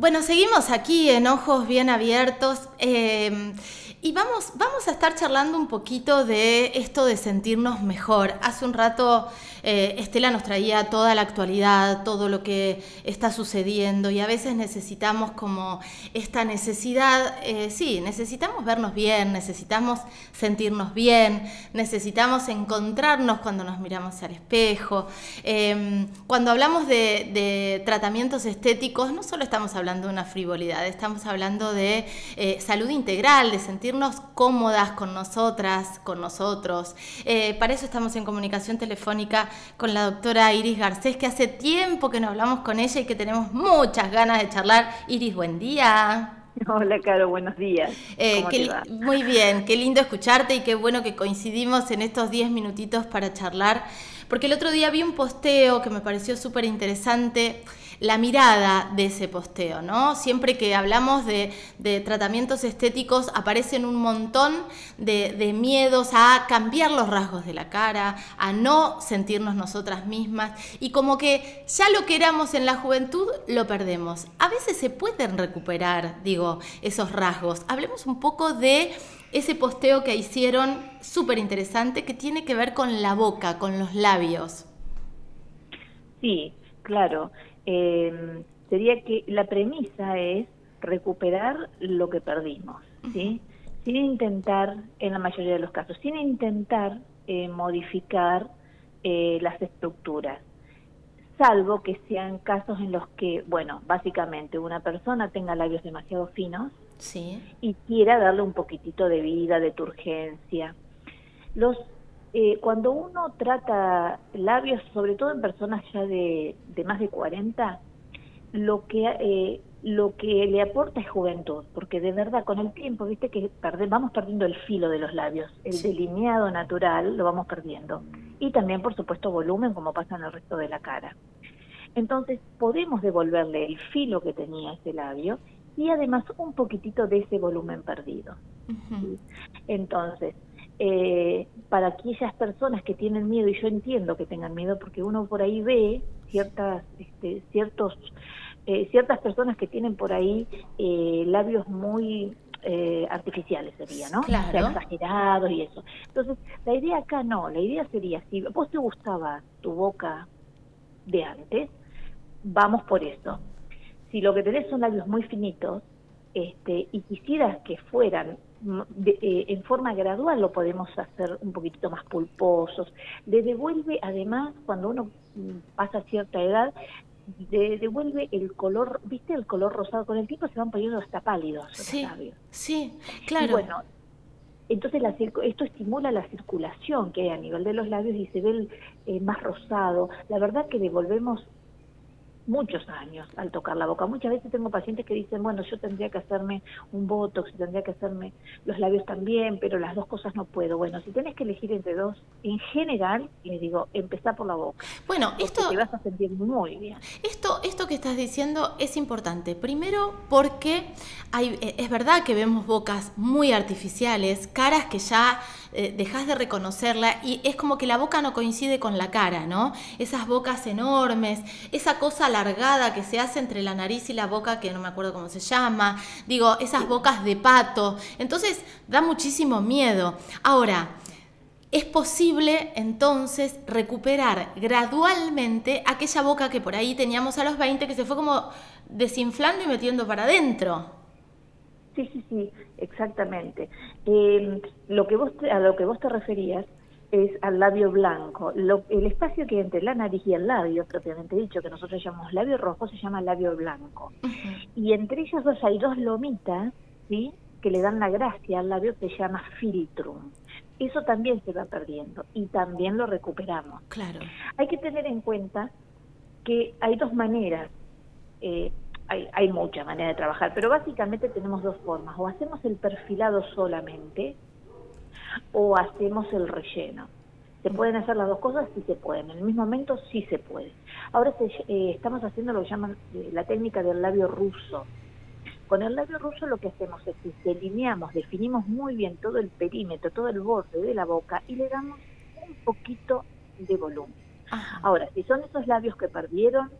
Bueno, seguimos aquí en Ojos Bien Abiertos. Eh, y vamos, vamos a estar charlando un poquito de esto de sentirnos mejor. Hace un rato eh, Estela nos traía toda la actualidad, todo lo que está sucediendo y a veces necesitamos como esta necesidad, eh, sí, necesitamos vernos bien, necesitamos sentirnos bien, necesitamos encontrarnos cuando nos miramos al espejo. Em, cuando hablamos de, tratamientos estéticos, no solo estamos hablando de una frivolidad, estamos hablando de eh, salud integral, de sentir cómodas con nosotras, con nosotros. Eh, para eso estamos en comunicación telefónica con la doctora Iris Garcés, que hace tiempo que no hablamos con ella y que tenemos muchas ganas de charlar. Iris, buen día. Hola, Caro, buenos días. Eh, muy bien, qué lindo escucharte y qué bueno que coincidimos en estos 10 minutitos para charlar, porque el otro día vi un posteo que me pareció súper interesante la mirada de ese posteo, ¿no? Siempre que hablamos de, tratamientos estéticos aparecen un montón de, miedos a cambiar los rasgos de la cara, a no sentirnos nosotras mismas y como que ya lo que éramos en la juventud lo perdemos. A veces se pueden recuperar, digo, esos rasgos. Hablemos un poco de ese posteo que hicieron súper interesante que tiene que ver con la boca, con los labios. Sí, claro eh, sería que la premisa es recuperar lo que perdimos, ¿sí? Sin intentar, en la mayoría de los casos, sin intentar eh, modificar eh, las estructuras, salvo que sean casos en los que, bueno, básicamente una persona tenga labios demasiado finos sí. y quiera darle un poquitito de vida, de turgencia. Los eh, cuando uno trata labios, sobre todo en personas ya de, más de 40, lo que eh, lo que le aporta es juventud, porque de verdad con el tiempo, viste que vamos perdiendo el filo de los labios, el delineado natural lo vamos perdiendo. Y también, por supuesto, volumen, como pasa en el resto de la cara. Entonces, podemos devolverle el filo que tenía ese labio y además un poquitito de ese volumen perdido. Entonces, eh, para aquellas personas que tienen miedo, y yo entiendo que tengan miedo porque uno por ahí ve ciertas, este, ciertos, eh, ciertas personas que tienen por ahí eh, labios muy eh, artificiales sería, ¿no? Claro. exagerados y eso. Entonces, la idea acá no, la idea sería, si vos te gustaba tu boca de antes, vamos por eso. Si lo que tenés son labios muy finitos, este, y quisieras que fueran eh, en forma gradual lo podemos hacer un poquitito más pulposos. Le devuelve, además, cuando uno mm, pasa cierta edad, le devuelve el color, ¿viste el color rosado? Con el tiempo se van poniendo hasta pálidos sí, Sí, claro. bueno, entonces la, esto estimula la circulación que hay a nivel de los labios y se ve eh, más rosado. La verdad que devolvemos muchos años al tocar la boca. Muchas veces tengo pacientes que dicen, bueno, yo tendría que hacerme un botox, tendría que hacerme los labios también, pero las dos cosas no puedo. Bueno, si tenés que elegir entre dos, en general, les digo, empezá por la boca. Bueno, esto... Te vas a sentir muy bien. Esto, esto que estás diciendo es importante. Primero porque hay, eh, es verdad que vemos bocas muy artificiales, caras que ya eh, dejas de reconocerla y es como que la boca no coincide con la cara, ¿no? Esas bocas enormes, esa cosa alargada que se hace entre la nariz y la boca, que no me acuerdo cómo se llama, digo, esas bocas de pato. Entonces da muchísimo miedo. Ahora, es posible entonces recuperar gradualmente aquella boca que por ahí teníamos a los 20 que se fue como desinflando y metiendo para adentro. Sí, sí, sí, exactamente. Eh, lo que vos a lo que vos te referías es al labio blanco. el espacio que hay entre la nariz y el labio, propiamente dicho, que nosotros llamamos labio rojo, se llama labio blanco. Y entre ellas dos hay dos lomitas, ¿sí? que le dan la gracia al labio que se llama filtrum. Eso también se va perdiendo y también lo recuperamos. Claro. Hay que tener en cuenta que hay dos maneras. Eh, hay, hay muchas maneras de trabajar, pero básicamente tenemos dos formas. O hacemos el perfilado solamente o hacemos el relleno. ¿Se pueden hacer las dos cosas? Sí se pueden. En el mismo momento sí se puede. Ahora eh, estamos haciendo lo que llaman eh, la técnica del labio ruso. Con el labio ruso lo que hacemos es que delineamos, definimos muy bien todo el perímetro, todo el borde de la boca y le damos un poquito de volumen. Ahora, si son esos labios que perdieron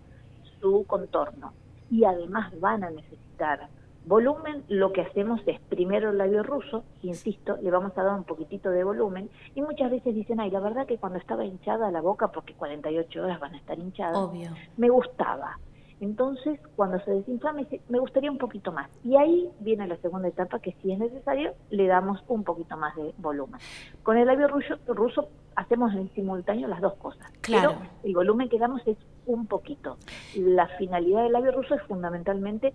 su contorno, y además van a necesitar volumen, lo que hacemos es primero el labio ruso, insisto, le vamos a dar un poquitito de volumen, y muchas veces dicen, ay, la verdad que cuando estaba hinchada la boca, porque 48 horas van a estar hinchadas, Obvio. me gustaba. Entonces, cuando se desinflama, me gustaría un poquito más. Y ahí viene la segunda etapa, que si es necesario, le damos un poquito más de volumen. Con el labio ruso, ruso hacemos en simultáneo las dos cosas. Claro. Pero el volumen que damos es un poquito. La finalidad del labio ruso es fundamentalmente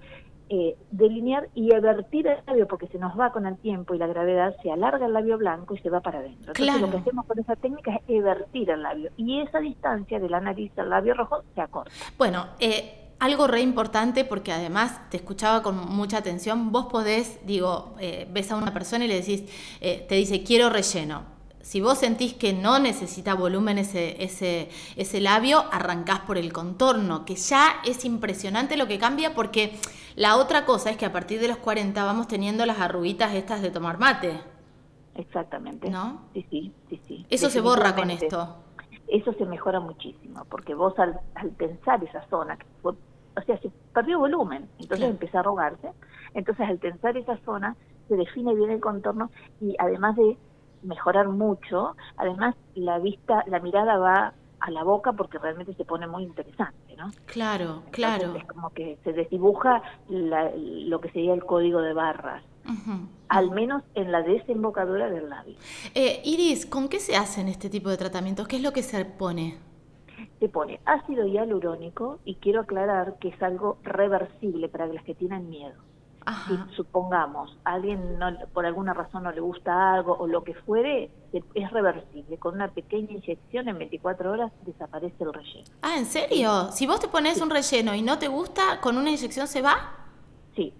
eh, delinear y evertir el labio, porque se nos va con el tiempo y la gravedad, se alarga el labio blanco y se va para adentro. Entonces lo que hacemos con esa técnica es evertir el labio. Y esa distancia de la nariz al labio rojo se acorta. Bueno, eh, algo re importante porque además te escuchaba con mucha atención, vos podés, digo, eh, ves a una persona y le decís, eh, te dice, quiero relleno. Si vos sentís que no necesita volumen ese, ese, ese labio, arrancás por el contorno, que ya es impresionante lo que cambia porque la otra cosa es que a partir de los 40 vamos teniendo las arruguitas estas de tomar mate. Exactamente. ¿No? Sí, sí, sí, sí. Eso se borra con esto eso se mejora muchísimo, porque vos al, al tensar esa zona, que fue, o sea, se perdió volumen, entonces empezó a arrugarse, entonces al tensar esa zona se define bien el contorno y además de mejorar mucho, además la vista, la mirada va a la boca porque realmente se pone muy interesante, ¿no? Claro, claro. es como que se desdibuja lo que sería el código de barras al menos en la desembocadura del labio. Eh, Iris, ¿con qué se hacen este tipo de tratamientos? ¿Qué es lo que se pone? Se pone ácido hialurónico y quiero aclarar que es algo reversible para las que tienen miedo. Si supongamos a alguien no, por alguna razón no le gusta algo o lo que fuere, es reversible. Con una pequeña inyección en 24 horas desaparece el relleno. Ah, ¿en serio? Si vos te pones un relleno y no te gusta, ¿con una inyección se va? Sí,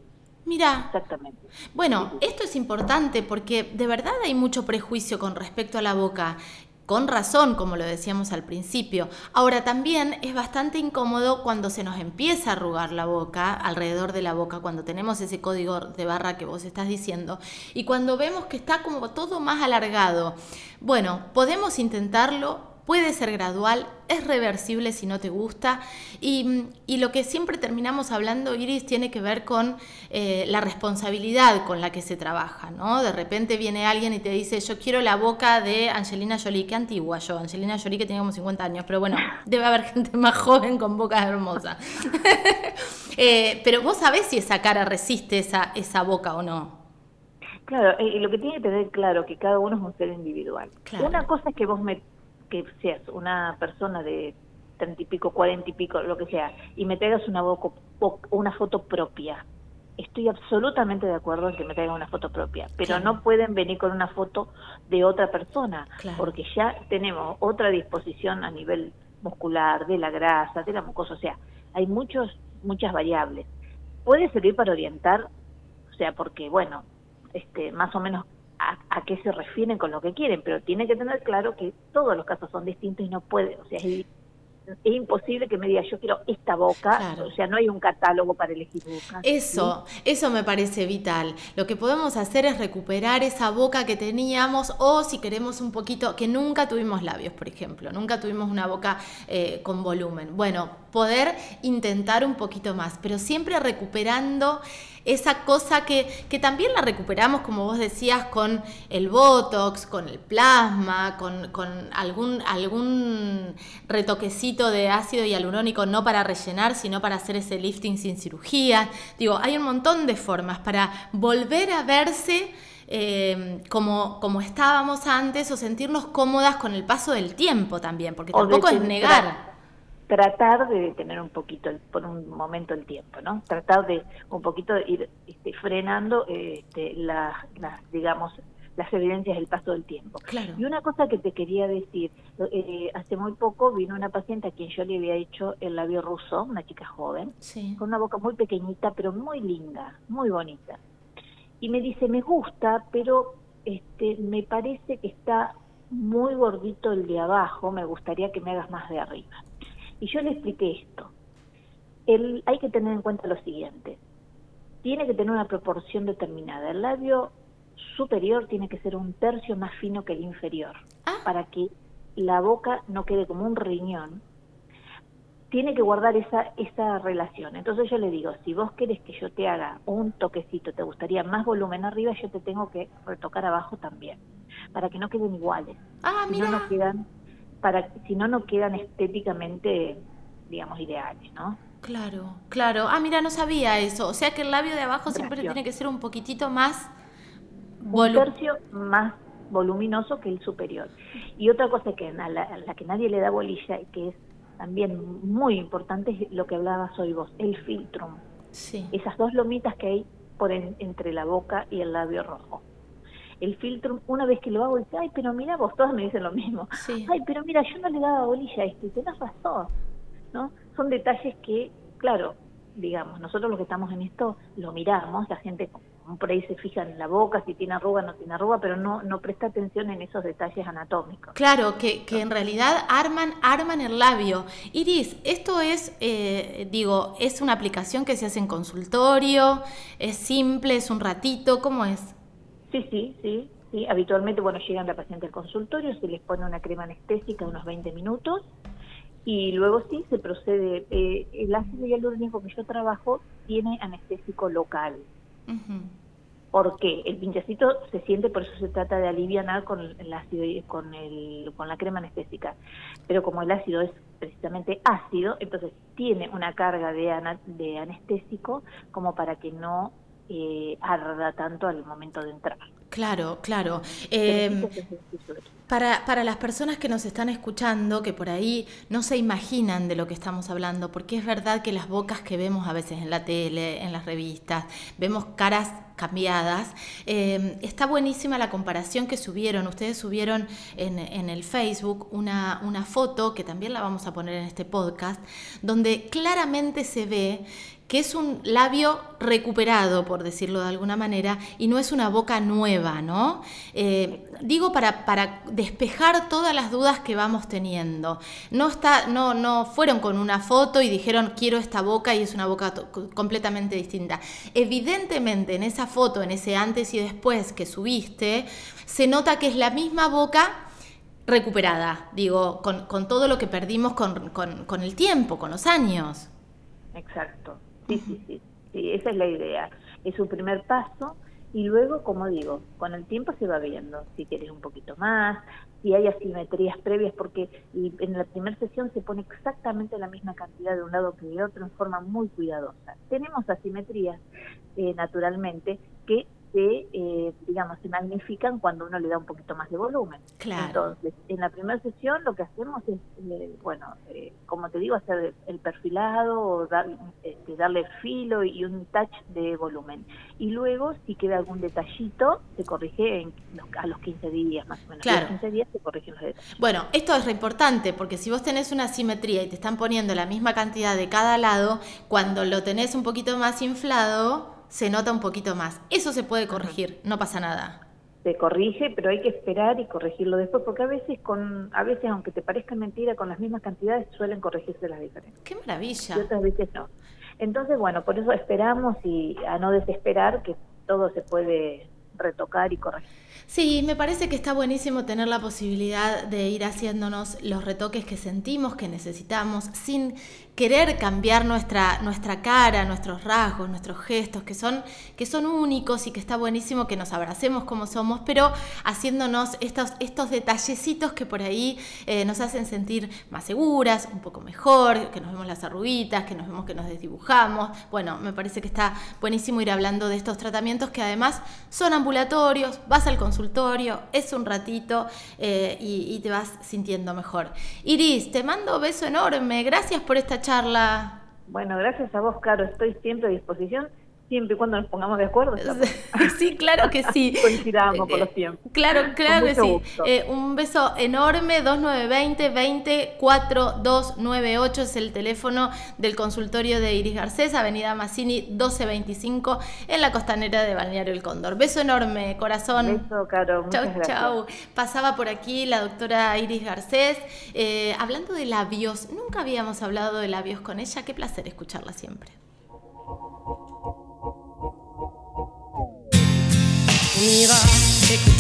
Mira. Exactamente. Bueno, esto es importante porque de verdad hay mucho prejuicio con respecto a la boca. Con razón, como lo decíamos al principio. Ahora también es bastante incómodo cuando se nos empieza a arrugar la boca, alrededor de la boca, cuando tenemos ese código de barra que vos estás diciendo, y cuando vemos que está como todo más alargado. Bueno, podemos intentarlo, puede ser gradual, es reversible si no te gusta y, lo que siempre terminamos hablando, Iris, tiene que ver con eh, la responsabilidad con la que se trabaja, ¿no? De repente viene alguien y te dice, yo quiero la boca de Angelina Jolie, qué antigua yo, Angelina Jolie que tiene como 50 años, pero bueno, debe haber gente más joven con boca hermosa. Eh, pero vos sabés si esa cara resiste esa, esa boca o no. Claro, y lo que tiene que tener claro que cada uno es un ser individual. Una cosa es que vos me que seas una persona de treinta y pico, cuarenta y pico, lo que sea, y me traigas una, una foto propia, estoy absolutamente de acuerdo en que me traigan una foto propia, pero no pueden venir con una foto de otra persona, porque ya tenemos otra disposición a nivel muscular, de la grasa, de la mucosa, o sea, hay muchos, muchas variables. Puede servir para orientar, o sea, porque, bueno, este, más o menos a, qué se refieren con lo que quieren, pero tiene que tener claro que todos los casos son distintos y no puede, o sea, es, imposible que me diga yo quiero esta boca, o sea, no hay un catálogo para elegir boca. Eso, eso me parece vital. Lo que podemos hacer es recuperar esa boca que teníamos o si queremos un poquito, que nunca tuvimos labios, por ejemplo, nunca tuvimos una boca eh, con volumen. Bueno, poder intentar un poquito más, pero siempre recuperando esa cosa que, también la recuperamos, como vos decías, con el Botox, con el plasma, con, algún, algún retoquecito de ácido hialurónico, no para rellenar, sino para hacer ese lifting sin cirugía. Digo, hay un montón de formas para volver a verse. Eh, como, como estábamos antes o sentirnos cómodas con el paso del tiempo también, porque tampoco es negar tratar de detener un poquito, por un momento el tiempo, ¿no? Tratar de un poquito ir este, frenando este, las, digamos, las evidencias del paso del tiempo. Y una cosa que te quería decir, eh, hace muy poco vino una paciente a quien yo le había hecho el labio ruso, una chica joven, con una boca muy pequeñita, pero muy linda, muy bonita. Y me dice, me gusta, pero este, me parece que está muy gordito el de abajo, me gustaría que me hagas más de arriba. Y yo le expliqué esto. El, hay que tener en cuenta lo siguiente. Tiene que tener una proporción determinada. El labio superior tiene que ser un tercio más fino que el inferior, ah. para que la boca no quede como un riñón. tiene que guardar esa, esa relación. Entonces yo le digo, si vos querés que yo te haga un toquecito, te gustaría más volumen arriba, yo te tengo que retocar abajo también, para que no queden iguales. Ah, si mira. no, no quedan, para, si no, no quedan estéticamente, digamos, ideales, ¿no? Claro, claro. Ah, mira, no sabía eso. O sea que el labio de abajo siempre tiene que ser un poquitito más un tercio más voluminoso que el superior. Y otra cosa que a la, a la que nadie le da bolilla y que es también muy importante es lo que hablabas hoy vos, el filtrum. Sí. Esas dos lomitas que hay por en- entre la boca y el labio rojo. El filtrum, una vez que lo hago, dice, ay, pero mira vos, todas me dicen lo mismo. Sí. Ay, pero mira, yo no le daba bolilla a esto y tenés razón, ¿no? Son detalles que, claro, digamos, nosotros los que estamos en esto lo miramos, la gente por ahí se fija en la boca, si tiene arruga, no tiene arruga, pero no, no presta atención en esos detalles anatómicos. Claro, que, que en realidad arman, arman el labio. Iris, esto es, eh, digo, es una aplicación que se hace en consultorio, es simple, es un ratito, ¿cómo es? Sí, sí, sí, sí. Habitualmente, bueno, llegan la paciente al consultorio, se les pone una crema anestésica unos 20 minutos y luego sí se procede. eh, el ácido hialurónico que yo trabajo tiene anestésico local. Ujú. ¿Por qué? El pinchacito se siente, por eso se trata de alivianar con el ácido, y- con, el, con la crema anestésica. Pero como el ácido es precisamente ácido, entonces tiene una carga de, ana- de anestésico como para que no eh, arda tanto al momento de entrar. Claro, claro. Eh, de- Para, para las personas que nos están escuchando, que por ahí no se imaginan de lo que estamos hablando, porque es verdad que las bocas que vemos a veces en la tele, en las revistas, vemos caras cambiadas. Eh, está buenísima la comparación que subieron. Ustedes subieron en, en el Facebook una, una foto, que también la vamos a poner en este podcast, donde claramente se ve que es un labio recuperado, por decirlo de alguna manera, y no es una boca nueva, ¿no? Eh, digo para, para despejar todas las dudas que vamos teniendo. No, está, no, no fueron con una foto y dijeron quiero esta boca y es una boca completamente distinta. Evidentemente en esa foto, en ese antes y después que subiste, se nota que es la misma boca recuperada, digo, con, con todo lo que perdimos con, con- con el tiempo, con los años. Exacto. Sí, sí, sí, sí. Esa es la idea. Es un primer paso y luego, como digo, con el tiempo se va viendo si quieres un poquito más, si hay asimetrías previas, porque en la primera sesión se pone exactamente la misma cantidad de un lado que de otro en forma muy cuidadosa. Tenemos asimetrías, eh, naturalmente, que se, eh, digamos, se magnifican cuando uno le da un poquito más de volumen. Claro. Entonces, en la primera sesión lo que hacemos es, eh, bueno, eh, como te digo, hacer el perfilado, o dar, este, darle filo y un touch de volumen. Y luego, si queda algún detallito, se corrige en los- a los 15 días más o menos. Claro. A los 15 días se corrigen los detalles. Bueno, esto es re importante porque si vos tenés una simetría y te están poniendo la misma cantidad de cada lado, cuando lo tenés un poquito más inflado, se nota un poquito más. Eso se puede corregir, no pasa nada. Se corrige, pero hay que esperar y corregirlo después, porque a veces, con, a veces aunque te parezca mentira, con las mismas cantidades suelen corregirse las diferencias. ¡Qué maravilla! y otras veces no. Entonces, bueno, por eso esperamos y a no desesperar que todo se puede retocar y corregir. Sí, me parece que está buenísimo tener la posibilidad de ir haciéndonos los retoques que sentimos, que necesitamos, sin querer cambiar nuestra, nuestra cara, nuestros rasgos, nuestros gestos, que son, que son únicos y que está buenísimo que nos abracemos como somos, pero haciéndonos estos, estos detallecitos que por ahí eh, nos hacen sentir más seguras, un poco mejor, que nos vemos las arruguitas, que nos vemos que nos desdibujamos. Bueno, me parece que está buenísimo ir hablando de estos tratamientos que además son ambulatorios, vas al consultorio, es un ratito eh, y, te vas sintiendo mejor. Iris, te mando beso enorme, gracias por esta Bueno, gracias a vos, Caro. Estoy siempre a disposición, siempre y cuando nos pongamos de acuerdo. estamos- Sí, claro que sí. Coincidamos con los tiempos. Claro, claro que sí. Eh, un beso enorme, 2920 20 4298 es el teléfono del consultorio de Iris Garcés, Avenida Massini 1225 en la costanera de Balneario El Cóndor. Beso enorme, corazón. Beso, Caro. Chau, gracias. chau. Pasaba por aquí la doctora Iris Garcés. Eh, hablando de labios, nunca habíamos hablado de labios con ella. Qué placer escucharla siempre. On ira écouter